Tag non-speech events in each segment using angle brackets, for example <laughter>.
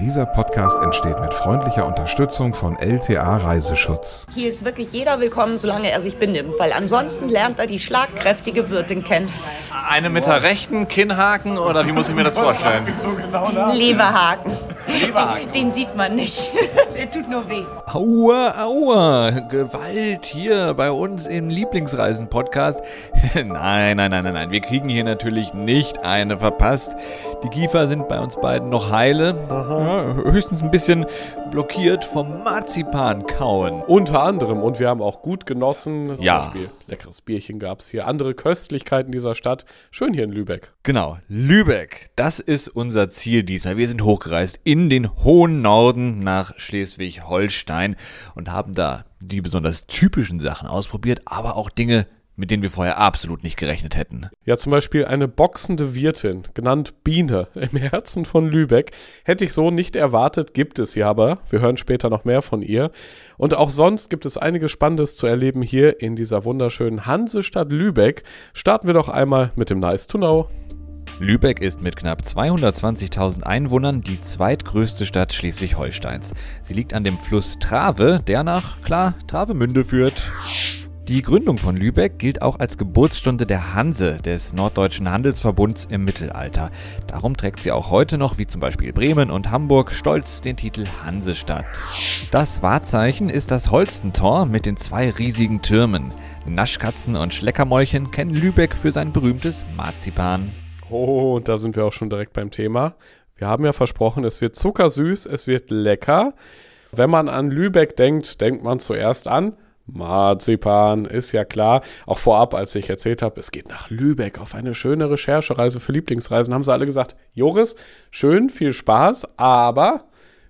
Dieser Podcast entsteht mit freundlicher Unterstützung von LTA Reiseschutz. Hier ist wirklich jeder willkommen, solange er sich benimmt, weil ansonsten lernt er die schlagkräftige Wirtin kennen. Eine mit der rechten Kinnhaken oder wie muss ich mir das vorstellen? Leberhaken. Den, den sieht man nicht. <laughs> Der tut nur weh. Aua, aua, Gewalt hier bei uns im Lieblingsreisen-Podcast. <laughs> nein, nein, nein, nein, nein, wir kriegen hier natürlich nicht eine verpasst. Die Kiefer sind bei uns beiden noch heile. Ja, höchstens ein bisschen blockiert vom Marzipan kauen. Unter anderem. Und wir haben auch gut genossen. Zum Ja. Beispiel leckeres Bierchen gab es hier. Andere Köstlichkeiten dieser Stadt. Schön hier in Lübeck. Genau, Lübeck, das ist unser Ziel diesmal. Wir sind hochgereist in den hohen Norden nach Schleswig-Holstein und haben da die besonders typischen Sachen ausprobiert, aber auch Dinge, mit denen wir vorher absolut nicht gerechnet hätten. Ja, zum Beispiel eine boxende Wirtin, genannt Biene, <laughs> im Herzen von Lübeck. Hätte ich so nicht erwartet, gibt es ja aber. Wir hören später noch mehr von ihr. Und auch sonst gibt es einiges Spannendes zu erleben hier in dieser wunderschönen Hansestadt Lübeck. Starten wir doch einmal mit dem Nice to Know. Lübeck ist mit knapp 220.000 Einwohnern die zweitgrößte Stadt Schleswig-Holsteins. Sie liegt an dem Fluss Trave, der nach, klar, Travemünde führt. Die Gründung von Lübeck gilt auch als Geburtsstunde der Hanse, des Norddeutschen Handelsverbunds im Mittelalter. Darum trägt sie auch heute noch, wie zum Beispiel Bremen und Hamburg, stolz den Titel Hansestadt. Das Wahrzeichen ist das Holstentor mit den zwei riesigen Türmen. Naschkatzen und Schleckermäulchen kennen Lübeck für sein berühmtes Marzipan. Oh, da sind wir auch schon direkt beim Thema. Wir haben ja versprochen, es wird zuckersüß, es wird lecker. Wenn man an Lübeck denkt, denkt man zuerst an Marzipan, ist ja klar. Auch vorab, als ich erzählt habe, es geht nach Lübeck auf eine schöne Recherchereise für Lieblingsreisen, haben sie alle gesagt, Joris, schön, viel Spaß, aber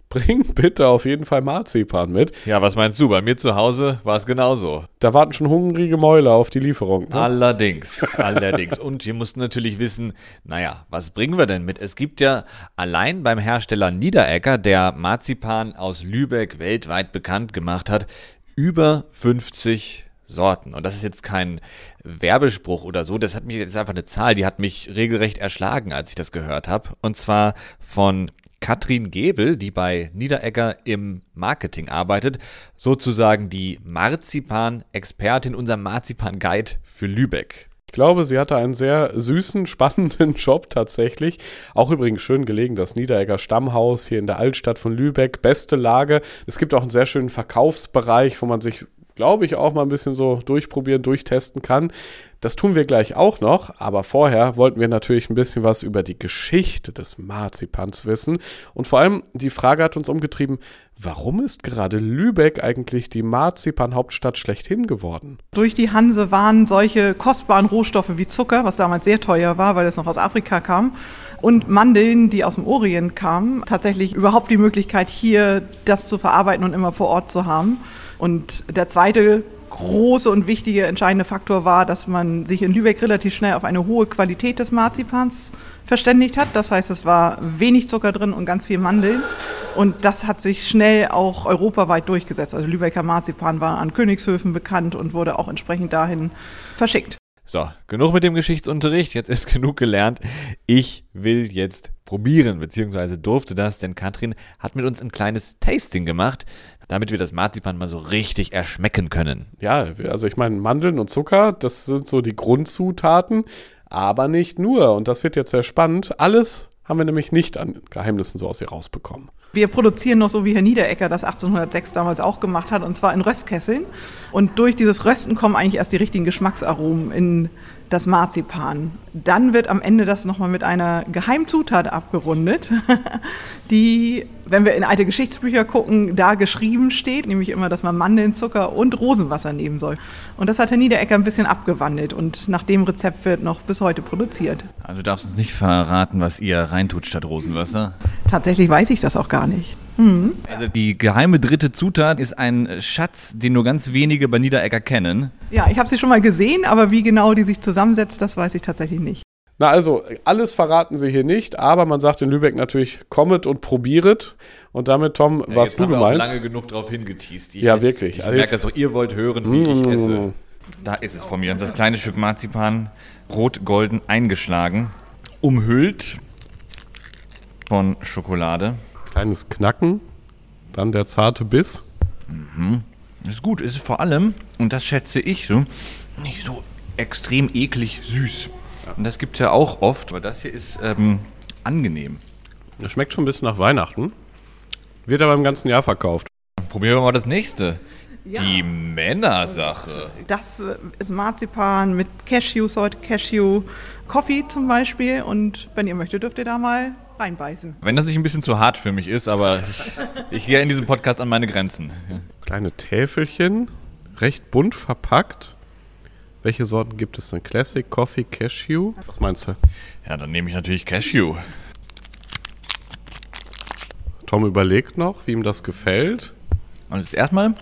<laughs> bring bitte auf jeden Fall Marzipan mit. Ja, was meinst du? Bei mir zu Hause war es genauso. Da warten schon hungrige Mäuler auf die Lieferung. Ne? Allerdings, <laughs> allerdings. Und wir mussten natürlich wissen, naja, was bringen wir denn mit? Es gibt ja allein beim Hersteller Niederegger, der Marzipan aus Lübeck weltweit bekannt gemacht hat, über 50 Sorten. Und das ist jetzt kein Werbespruch oder so, das hat mich, ist einfach eine Zahl, die hat mich regelrecht erschlagen, als ich das gehört habe. Und zwar von Katrin Gebel, die bei Niederegger im Marketing arbeitet, sozusagen die Marzipan-Expertin, unser Marzipan-Guide für Lübeck. Ich glaube, sie hatte einen sehr süßen, <laughs> spannenden Job tatsächlich. Auch übrigens schön gelegen, das Niederegger Stammhaus hier in der Altstadt von Lübeck. Beste Lage. Es gibt auch einen sehr schönen Verkaufsbereich, wo man sich, glaube ich, auch mal ein bisschen so durchprobieren, durchtesten kann. Das tun wir gleich auch noch, aber vorher wollten wir natürlich ein bisschen was über die Geschichte des Marzipans wissen. Und vor allem die Frage hat uns umgetrieben, warum ist gerade Lübeck eigentlich die Marzipan-Hauptstadt schlechthin geworden? Durch die Hanse waren solche kostbaren Rohstoffe wie Zucker, was damals sehr teuer war, weil es noch aus Afrika kam, und Mandeln, die aus dem Orient kamen, tatsächlich überhaupt die Möglichkeit, hier das zu verarbeiten und immer vor Ort zu haben. Und der zweite große und wichtige entscheidende Faktor war, dass man sich in Lübeck relativ schnell auf eine hohe Qualität des Marzipans verständigt hat. Das heißt, es war wenig Zucker drin und ganz viel Mandeln. Und das hat sich schnell auch europaweit durchgesetzt. Also Lübecker Marzipan war an Königshöfen bekannt und wurde auch entsprechend dahin verschickt. So, genug mit dem Geschichtsunterricht, jetzt ist <laughs> genug gelernt. Ich will jetzt probieren, beziehungsweise durfte das, denn Katrin hat mit uns ein kleines Tasting gemacht, damit wir das Marzipan mal so richtig erschmecken können. Ja, also ich meine, Mandeln und Zucker, das sind so die Grundzutaten, aber nicht nur. Und das wird jetzt sehr spannend. Alles haben wir nämlich nicht an Geheimnissen so aus ihr rausbekommen. Wir produzieren noch so, wie Herr Niederecker das 1806 damals auch gemacht hat, und zwar in Röstkesseln. Und durch dieses Rösten kommen eigentlich erst die richtigen Geschmacksaromen in das Marzipan. Dann wird am Ende das nochmal mit einer Geheimzutat abgerundet, <laughs> die, wenn wir in alte Geschichtsbücher gucken, da geschrieben steht, nämlich immer, dass man Mandeln, Zucker und Rosenwasser nehmen soll. Und das hat Herr Niederecker ein bisschen abgewandelt und nach dem Rezept wird noch bis heute produziert. Also du darfst uns nicht verraten, was ihr reintut statt Rosenwasser. Tatsächlich weiß ich das auch gar nicht. Also die geheime dritte Zutat ist ein Schatz, den nur ganz wenige bei Niederegger kennen. Ja, ich habe sie schon mal gesehen, aber wie genau die sich zusammensetzt, das weiß ich tatsächlich nicht. Na also, alles verraten sie hier nicht, aber man sagt in Lübeck natürlich, kommet und probieret. Und damit, Tom, was Jetzt du haben wir auch gemeint? lange genug drauf hingeteased. Ich, Ja, wirklich. Ich Also merke doch, ihr wollt hören, wie ich Mm. esse. Da ist es von mir. Das kleine Stück Marzipan, rot-golden eingeschlagen, umhüllt von Schokolade. Kleines Knacken, dann der zarte Biss. Ist gut, ist vor allem, und das schätze ich so, nicht so extrem eklig süß. Und das gibt es ja auch oft, aber das hier ist ähm, angenehm. Das schmeckt schon ein bisschen nach Weihnachten. Wird aber im ganzen Jahr verkauft. Probieren wir mal das nächste. Die Männersache. Das äh, ist Marzipan mit Cashews heute, Cashew Coffee zum Beispiel. Und wenn ihr möchtet, dürft ihr da mal reinbeißen. Wenn das nicht ein bisschen zu hart für mich ist, aber ich, ich gehe in diesem Podcast an meine Grenzen. Kleine Täfelchen, recht bunt verpackt. Welche Sorten gibt es denn? Classic, Coffee, Cashew? Was meinst du? Ja, dann nehme ich natürlich Cashew. Tom überlegt noch, wie ihm das gefällt. Und jetzt erstmal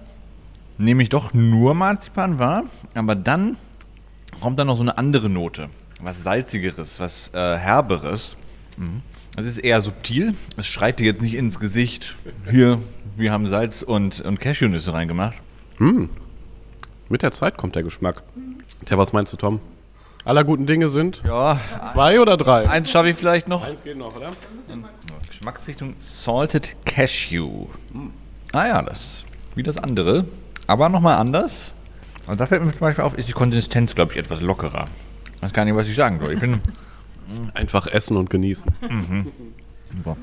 nehme ich doch nur Marzipan wahr, aber dann kommt da noch so eine andere Note. Was Salzigeres, was äh, Herberes. Mhm. Das ist eher subtil. Es schreit dir jetzt nicht ins Gesicht. Hier, wir haben Salz und, und Cashewnüsse reingemacht. Mit der Zeit kommt der Geschmack. Tja, was meinst du, Tom? Aller guten Dinge sind Ja, zwei oder drei? eins schaffe ich vielleicht noch. Eins geht noch, oder? Geschmacksrichtung Salted Cashew. Ah ja, das wie das andere, aber nochmal anders. Und da fällt mir zum Beispiel auf, ist die Konsistenz, glaube ich, etwas lockerer. Ich weiß gar nicht, was ich sagen soll. Ich bin <laughs> Einfach essen und genießen. Super.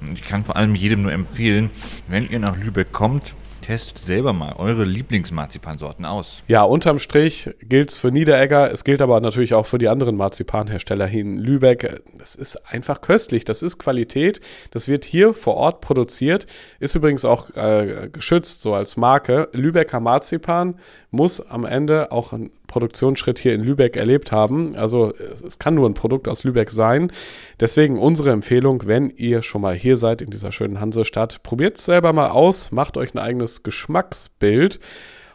Und Ich kann vor allem jedem nur empfehlen, wenn ihr nach Lübeck kommt, testet selber mal eure Lieblingsmarzipansorten aus. Ja, unterm Strich gilt es für Niederegger, es gilt aber natürlich auch für die anderen Marzipanhersteller hier in Lübeck. Das ist einfach köstlich, das ist Qualität, das wird hier vor Ort produziert, ist übrigens auch äh, geschützt, so als Marke. Lübecker Marzipan muss am Ende auch einen Produktionsschritt hier in Lübeck erlebt haben. Also es, es kann nur ein Produkt aus Lübeck sein. Deswegen unsere Empfehlung, wenn ihr schon mal hier seid in dieser schönen Hansestadt, probiert es selber mal aus, macht euch ein eigenes Geschmacksbild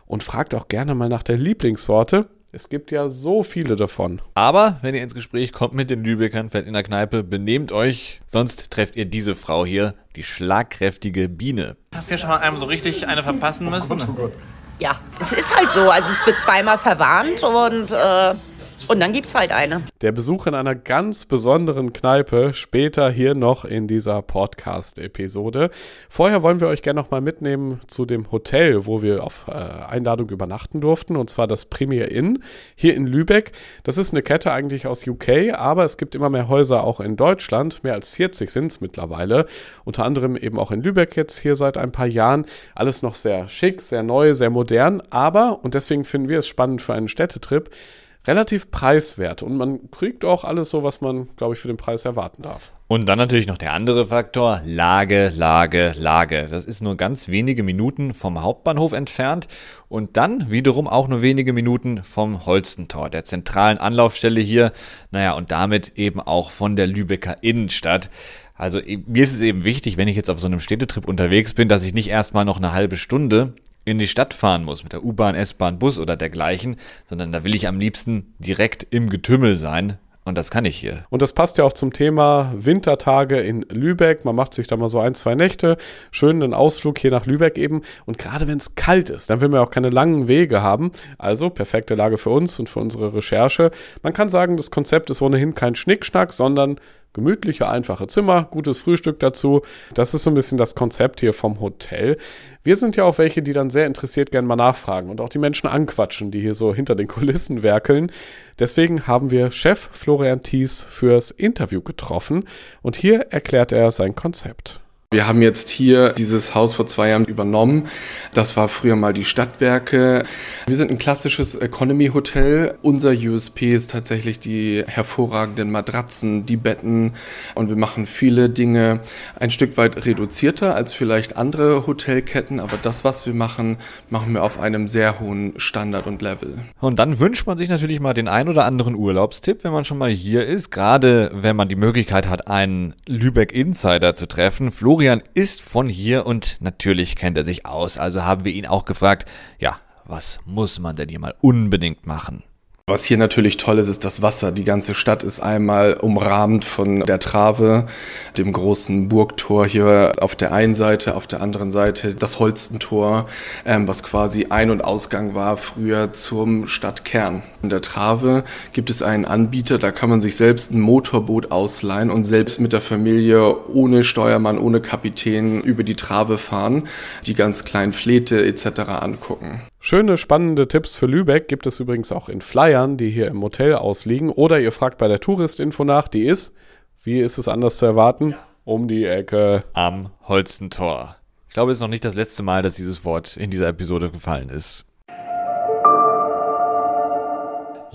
und fragt auch gerne mal nach der Lieblingssorte. Es gibt ja so viele davon. Aber wenn ihr ins Gespräch kommt mit den Lübeckern, fällt in der Kneipe, benehmt euch, sonst trefft ihr diese Frau hier, die schlagkräftige Biene. Hast du ja schon mal einem so richtig eine verpassen müssen? Ja, es ist halt so. Also es wird zweimal verwarnt und, äh, und dann gibt's halt eine. Der Besuch in einer ganz besonderen Kneipe später hier noch in dieser Podcast-Episode. Vorher wollen wir euch gerne noch mal mitnehmen zu dem Hotel, wo wir auf äh, Einladung übernachten durften, und zwar das Premier Inn hier in Lübeck. Das ist eine Kette eigentlich aus UK, aber es gibt immer mehr Häuser auch in Deutschland. Mehr als 40 sind es mittlerweile. Unter anderem eben auch in Lübeck jetzt hier seit ein paar Jahren. Alles noch sehr schick, sehr neu, sehr modern, aber, und deswegen finden wir es spannend für einen Städtetrip, relativ preiswert und man kriegt auch alles so, was man, glaube ich, für den Preis erwarten darf. Und dann natürlich noch der andere Faktor, Lage, Lage, Lage. Das ist nur ganz wenige Minuten vom Hauptbahnhof entfernt und dann wiederum auch nur wenige Minuten vom Holstentor, der zentralen Anlaufstelle hier. Naja, und damit eben auch von der Lübecker Innenstadt. Also mir ist es eben wichtig, wenn ich jetzt auf so einem Städtetrip unterwegs bin, dass ich nicht erstmal noch eine halbe Stunde in die Stadt fahren muss mit der U-Bahn, S-Bahn, Bus oder dergleichen, sondern da will ich am liebsten direkt im Getümmel sein. Und das kann ich hier. Und das passt ja auch zum Thema Wintertage in Lübeck. Man macht sich da mal so ein, zwei Nächte, schön einen Ausflug hier nach Lübeck eben. Und gerade wenn es kalt ist, dann will man auch keine langen Wege haben. Also perfekte Lage für uns und für unsere Recherche. Man kann sagen, das Konzept ist ohnehin kein Schnickschnack, sondern gemütliche, einfache Zimmer, gutes Frühstück dazu. Das ist so ein bisschen das Konzept hier vom Hotel. Wir sind ja auch welche, die dann sehr interessiert gerne mal nachfragen und auch die Menschen anquatschen, die hier so hinter den Kulissen werkeln. Deswegen haben wir Chef Florian Thies fürs Interview getroffen und hier erklärt er sein Konzept. Wir haben jetzt hier dieses Haus vor zwei Jahren übernommen. Das war früher mal die Stadtwerke. Wir sind ein klassisches Economy Hotel. Unser USP ist tatsächlich die hervorragenden Matratzen, die Betten und wir machen viele Dinge ein Stück weit reduzierter als vielleicht andere Hotelketten, aber das, was wir machen, machen wir auf einem sehr hohen Standard und Level. Und dann wünscht man sich natürlich mal den ein oder anderen Urlaubstipp, wenn man schon mal hier ist. Gerade wenn man die Möglichkeit hat, einen Lübeck Insider zu treffen. Florian ist von hier und natürlich kennt er sich aus. Also haben wir ihn auch gefragt, ja, was muss man denn hier mal unbedingt machen? Was hier natürlich toll ist, ist das Wasser. Die ganze Stadt ist einmal umrahmt von der Trave, dem großen Burgtor hier auf der einen Seite, auf der anderen Seite das Holstentor, ähm, was quasi Ein- und Ausgang war früher zum Stadtkern. In der Trave gibt es einen Anbieter, da kann man sich selbst ein Motorboot ausleihen und selbst mit der Familie ohne Steuermann, ohne Kapitän über die Trave fahren, die ganz kleinen Fläte etc. angucken. Schöne, spannende Tipps für Lübeck gibt es übrigens auch in Flyern, die hier im Hotel ausliegen. Oder ihr fragt bei der Touristinfo nach, die ist, wie ist es anders zu erwarten, um die Ecke. Am Holzentor. Ich glaube, es ist noch nicht das letzte Mal, dass dieses Wort in dieser Episode gefallen ist.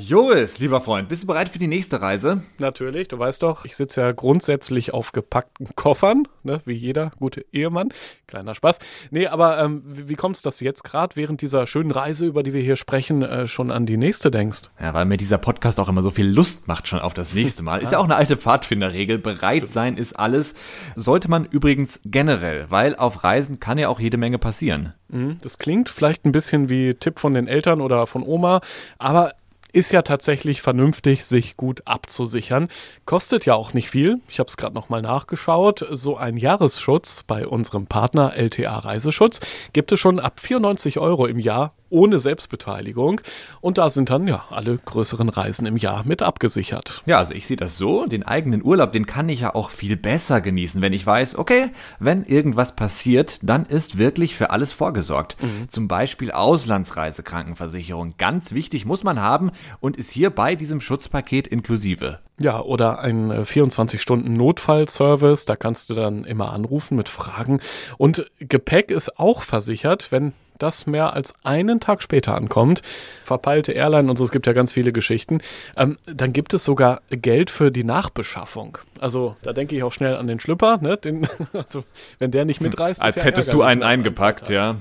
Joris, lieber Freund, bist du bereit für die nächste Reise? Natürlich, du weißt doch, ich sitze ja grundsätzlich auf gepackten Koffern, ne, wie jeder gute Ehemann. Kleiner Spaß. Nee, aber ähm, wie, wie kommt es, dass du jetzt gerade während dieser schönen Reise, über die wir hier sprechen, äh, schon an die nächste denkst? Ja, weil mir dieser Podcast auch immer so viel Lust macht schon auf das nächste Mal. <laughs> Ist ja auch eine alte Pfadfinderregel. Bereit sein ist alles. Sollte man übrigens generell, weil auf Reisen kann ja auch jede Menge passieren. Mhm, Das klingt vielleicht ein bisschen wie Tipp von den Eltern oder von Oma, aber ist ja tatsächlich vernünftig, sich gut abzusichern. Kostet ja auch nicht viel. Ich habe es gerade nochmal nachgeschaut. So ein Jahresschutz bei unserem Partner LTA Reiseschutz gibt es schon ab 94 Euro im Jahr ohne Selbstbeteiligung. Und da sind dann ja alle größeren Reisen im Jahr mit abgesichert. Ja, also ich sehe das so, den eigenen Urlaub, den kann ich ja auch viel besser genießen, wenn ich weiß, okay, wenn irgendwas passiert, dann ist wirklich für alles vorgesorgt. Zum Beispiel Auslandsreisekrankenversicherung, ganz wichtig, muss man haben und ist hier bei diesem Schutzpaket inklusive. Ja, oder ein äh, 24-Stunden-Notfallservice, da kannst du dann immer anrufen mit Fragen. Und Gepäck ist auch versichert, wenn das mehr als einen Tag später ankommt. Verpeilte Airline und so, es gibt ja ganz viele Geschichten. Ähm, dann gibt es sogar Geld für die Nachbeschaffung. Also da denke ich auch schnell an den Schlüpper, ne? Den, <laughs> also, wenn der nicht mitreißt. Als ist ja hättest du einen eingepackt, ja.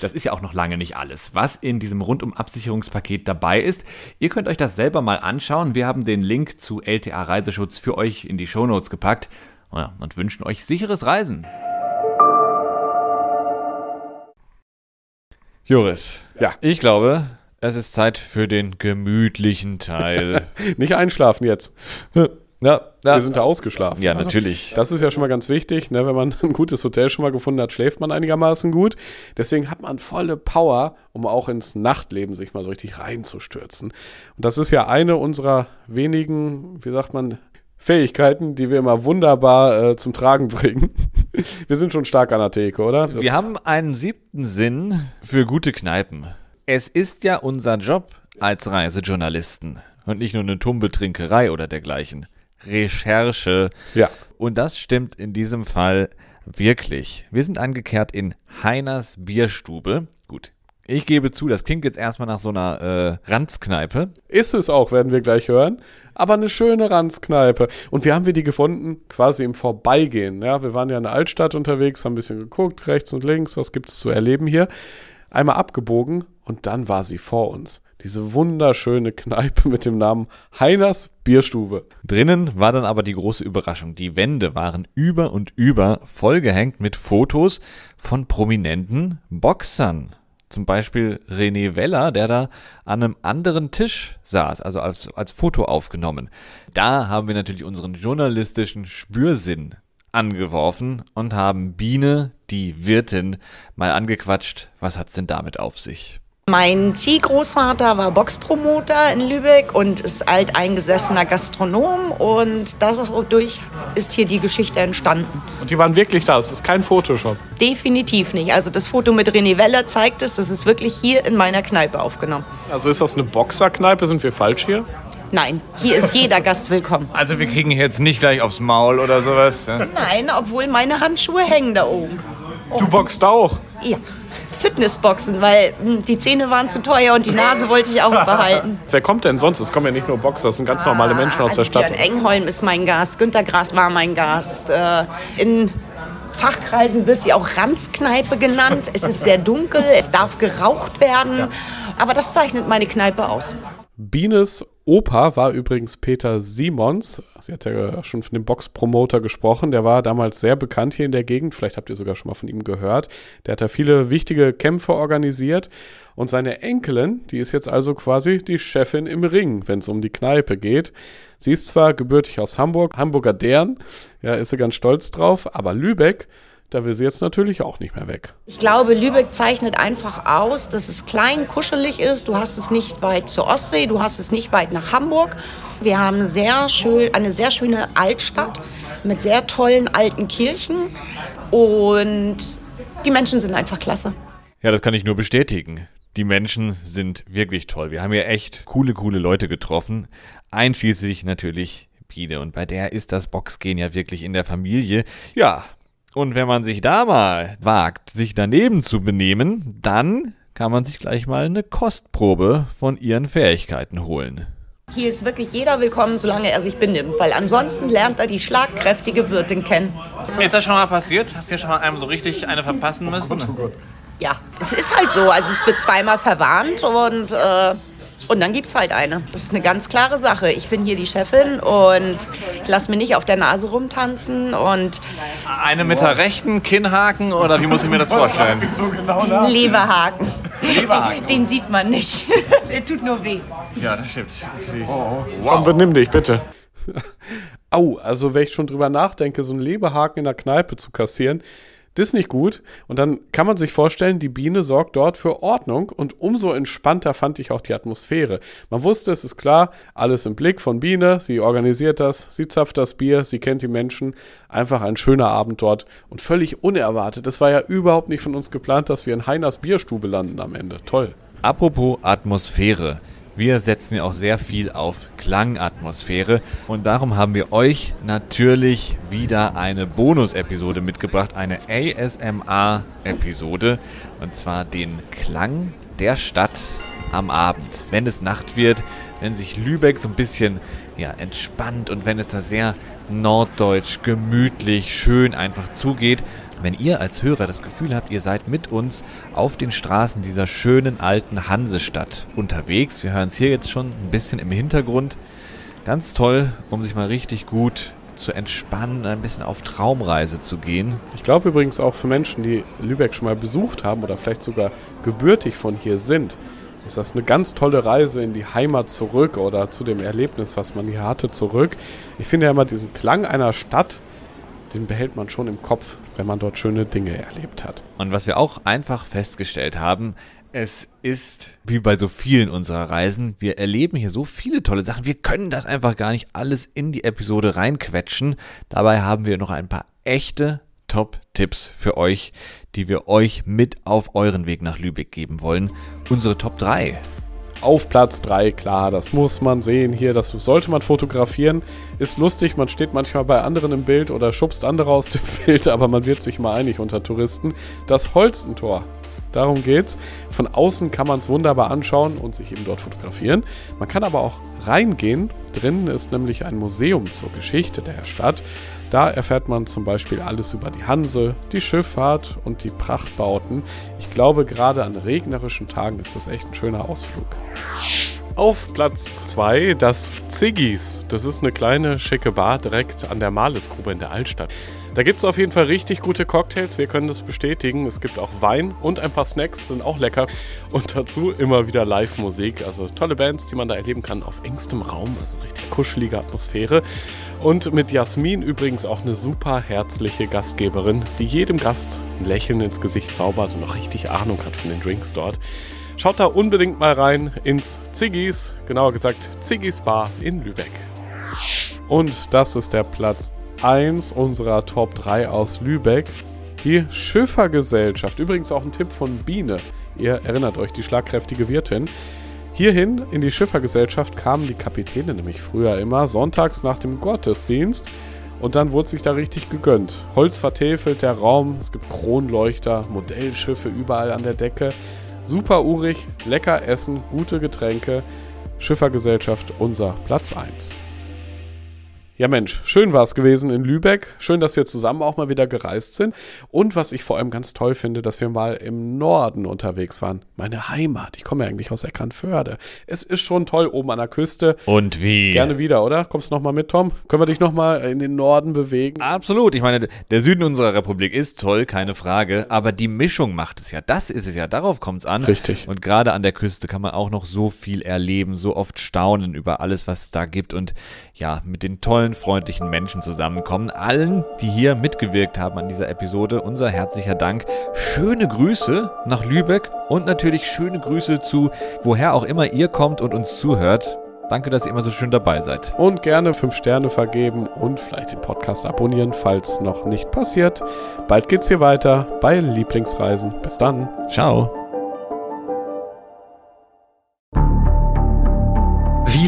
Das ist ja auch noch lange nicht alles, was in diesem Rundum-Absicherungspaket dabei ist. Ihr könnt euch das selber mal anschauen. Wir haben den Link zu LTA Reiseschutz für euch in die Shownotes gepackt und wünschen euch sicheres Reisen. Joris, Ja. ich glaube, es ist Zeit für den gemütlichen Teil. <laughs> Nicht einschlafen jetzt. ja, ja. Wir sind da ausgeschlafen. ja, natürlich. Das ist ja schon mal ganz wichtig, ne? wenn man <laughs> ein gutes Hotel schon mal gefunden hat, schläft man einigermaßen gut. Deswegen hat man volle Power, um auch ins Nachtleben sich mal so richtig reinzustürzen. Und das ist ja eine unserer wenigen, wie sagt man, Fähigkeiten, die wir immer wunderbar äh, zum Tragen bringen. <laughs> wir sind schon stark an der Theke, oder? Das- Wir haben einen siebten Sinn für gute Kneipen. Es ist ja unser Job als Reisejournalisten und nicht nur eine Tumbetrinkerei oder dergleichen. Recherche. Ja. Und das stimmt in diesem Fall wirklich. Wir sind angekehrt in Heiners Bierstube. Ich gebe zu, das klingt jetzt erstmal nach so einer äh, Ranzkneipe. Ist es auch, werden wir gleich hören. Aber eine schöne Ranzkneipe. Und wie haben wir die gefunden? Quasi im Vorbeigehen. Ja, wir waren ja in der Altstadt unterwegs, haben ein bisschen geguckt, rechts und links, was gibt es zu erleben hier. Einmal abgebogen und dann war sie vor uns. Diese wunderschöne Kneipe mit dem Namen Heiners Bierstube. Drinnen war dann aber die große Überraschung. Die Wände waren über und über vollgehängt mit Fotos von prominenten Boxern. Zum Beispiel René Weller, der da an einem anderen Tisch saß, also als, als Foto aufgenommen. Da haben wir natürlich unseren journalistischen Spürsinn angeworfen und haben Biene, die Wirtin, mal angequatscht. Was hat's denn damit auf sich? Mein Ziehgroßvater war Boxpromoter in Lübeck und ist alteingesessener Gastronom und dadurch ist hier die Geschichte entstanden. Und die waren wirklich da. Es ist kein Photoshop. Definitiv nicht. Also das Foto mit René Weller zeigt es, das ist wirklich hier in meiner Kneipe aufgenommen. Also ist das eine Boxerkneipe? Sind wir falsch hier? Nein, hier ist jeder <laughs> Gast willkommen. Also wir kriegen hier jetzt nicht gleich aufs Maul oder sowas. Ja? Nein, obwohl meine Handschuhe hängen da oben. Du boxt auch. Ja. Fitnessboxen, weil hm, die Zähne waren zu teuer und die Nase wollte ich auch behalten. <laughs> Wer kommt denn sonst? Es kommen ja nicht nur Boxer, es sind ganz normale Menschen aus der Also Stadt. Björn Engholm ist mein Gast, Günter Grass war mein Gast. Äh, In Fachkreisen wird sie auch Ranzkneipe genannt. Es ist sehr dunkel, es darf geraucht werden. Aber das zeichnet meine Kneipe aus. Bienes Opa war übrigens Peter Simons. Sie hat ja schon von dem Boxpromoter gesprochen. Der war damals sehr bekannt hier in der Gegend. Vielleicht habt ihr sogar schon mal von ihm gehört. Der hat da viele wichtige Kämpfe organisiert. Und seine Enkelin, die ist jetzt also quasi die Chefin im Ring, wenn es um die Kneipe geht. Sie ist zwar gebürtig aus Hamburg, Hamburger Dern, ja, ist sie ganz stolz drauf, aber Lübeck, da will sie jetzt natürlich auch nicht mehr weg. Ich glaube, Lübeck zeichnet einfach aus, dass es klein, kuschelig ist. Du hast es nicht weit zur Ostsee, du hast es nicht weit nach Hamburg. Wir haben sehr schön, eine sehr schöne Altstadt mit sehr tollen alten Kirchen und die Menschen sind einfach klasse. Ja, das kann ich nur bestätigen. Die Menschen sind wirklich toll. Wir haben hier echt coole, coole Leute getroffen. Einschließlich natürlich Biene. Und bei der ist das Boxgehen ja wirklich in der Familie. Ja, und wenn man sich da mal wagt, sich daneben zu benehmen, dann kann man sich gleich mal eine Kostprobe von ihren Fähigkeiten holen. Hier ist wirklich jeder willkommen, solange er sich benimmt, weil ansonsten lernt er die schlagkräftige Wirtin kennen. Ist das schon mal passiert? Hast du ja schon mal einem so richtig eine verpassen müssen? Ja, es ist halt so. Also es wird zweimal verwarnt und, äh, und dann gibt es halt eine. Das ist eine ganz klare Sache. Ich bin hier die Chefin und ich lasse mir nicht auf der Nase rumtanzen und Eine mit der rechten Kinnhaken oder wie muss ich mir das vorstellen? <laughs> Leberhaken. Leberhaken. Den sieht man nicht. <laughs> Der tut nur weh. Ja, das stimmt. Komm, benimm dich, bitte. <laughs> Au, also wenn ich schon drüber nachdenke, so einen Leberhaken in der Kneipe zu kassieren, das ist nicht gut. Und dann kann man sich vorstellen, die Biene sorgt dort für Ordnung und umso entspannter fand ich auch die Atmosphäre. Man wusste, es ist klar, alles im Blick von Biene, sie organisiert das, sie zapft das Bier, sie kennt die Menschen. Einfach ein schöner Abend dort und völlig unerwartet. Es war ja überhaupt nicht von uns geplant, dass wir in Heiners Bierstube landen am Ende. Toll. Apropos Atmosphäre. Wir setzen ja auch sehr viel auf Klangatmosphäre und darum haben wir euch natürlich wieder eine Bonus-Episode mitgebracht, eine ASMR-Episode und zwar den Klang der Stadt am Abend, wenn es Nacht wird, wenn sich Lübeck so ein bisschen ja, entspannt und wenn es da sehr norddeutsch, gemütlich, schön einfach zugeht. Wenn ihr als Hörer das Gefühl habt, ihr seid mit uns auf den Straßen dieser schönen alten Hansestadt unterwegs, wir hören es hier jetzt schon ein bisschen im Hintergrund, ganz toll, um sich mal richtig gut zu entspannen, ein bisschen auf Traumreise zu gehen. Ich glaube übrigens auch für Menschen, die Lübeck schon mal besucht haben oder vielleicht sogar gebürtig von hier sind, ist das eine ganz tolle Reise in die Heimat zurück oder zu dem Erlebnis, was man hier hatte, zurück. Ich finde ja immer diesen Klang einer Stadt, den behält man schon im Kopf, wenn man dort schöne Dinge erlebt hat. Und was wir auch einfach festgestellt haben, es ist wie bei so vielen unserer Reisen, wir erleben hier so viele tolle Sachen, wir können das einfach gar nicht alles in die Episode reinquetschen. Dabei haben wir noch ein paar echte Top-Tipps für euch, die wir euch mit auf euren Weg nach Lübeck geben wollen. Unsere Top 3. Auf Platz 3, klar, das muss man sehen hier, das sollte man fotografieren. Ist lustig, man steht manchmal bei anderen im Bild oder schubst andere aus dem <laughs> Bild, aber man wird sich mal einig unter Touristen. Das Holstentor. Darum geht's. Von außen kann man es wunderbar anschauen und sich eben dort fotografieren. Man kann aber auch reingehen. Drinnen ist nämlich ein Museum zur Geschichte der Stadt. Da erfährt man zum Beispiel alles über die Hanse, die Schifffahrt und die Prachtbauten. Ich glaube, gerade an regnerischen Tagen ist das echt ein schöner Ausflug. Auf Platz 2 das Ziggis. Das ist eine kleine, schicke Bar direkt an der Malesgrube in der Altstadt. Da gibt es auf jeden Fall richtig gute Cocktails, wir können das bestätigen. Es gibt auch Wein und ein paar Snacks, sind auch lecker. Und dazu immer wieder Live-Musik, also tolle Bands, die man da erleben kann auf engstem Raum, also richtig kuschelige Atmosphäre. Und mit Jasmin übrigens auch eine super herzliche Gastgeberin, die jedem Gast ein Lächeln ins Gesicht zaubert und auch richtig Ahnung hat von den Drinks dort. Schaut da unbedingt mal rein ins Ziggis, genauer gesagt Ziggis Bar in Lübeck. Und das ist der Platz 1 unserer Top 3 aus Lübeck. Die Schiffergesellschaft. Übrigens auch ein Tipp von Biene. Ihr erinnert euch, die schlagkräftige Wirtin. Hierhin in die Schiffergesellschaft kamen die Kapitäne nämlich früher immer sonntags nach dem Gottesdienst. Und dann wurde sich da richtig gegönnt. Holz vertäfelt, der Raum, es gibt Kronleuchter, Modellschiffe überall an der Decke. Super urig, lecker essen, gute Getränke. Schiffergesellschaft unser Platz 1. Ja Mensch, schön war es gewesen in Lübeck. Schön, dass wir zusammen auch mal wieder gereist sind. Und was ich vor allem ganz toll finde, dass wir mal im Norden unterwegs waren. Meine Heimat. Ich komme ja eigentlich aus Eckernförde. Es ist schon toll oben an der Küste. Und wie? Gerne wieder, oder? Kommst du nochmal mit, Tom? Können wir dich nochmal in den Norden bewegen? Absolut. Ich meine, der Süden unserer Republik ist toll, keine Frage. Aber die Mischung macht es ja. Das ist es ja. Darauf kommt es an. Richtig. Und gerade an der Küste kann man auch noch so viel erleben, so oft staunen über alles, was es da gibt. Und ja, mit den tollen, freundlichen Menschen zusammenkommen. Allen, die hier mitgewirkt haben an dieser Episode, unser herzlicher Dank. Schöne Grüße nach Lübeck und natürlich schöne Grüße zu woher auch immer ihr kommt und uns zuhört. Danke, dass ihr immer so schön dabei seid. Und gerne fünf Sterne vergeben und vielleicht den Podcast abonnieren, falls noch nicht passiert. Bald geht's hier weiter bei Lieblingsreisen. Bis dann. Ciao.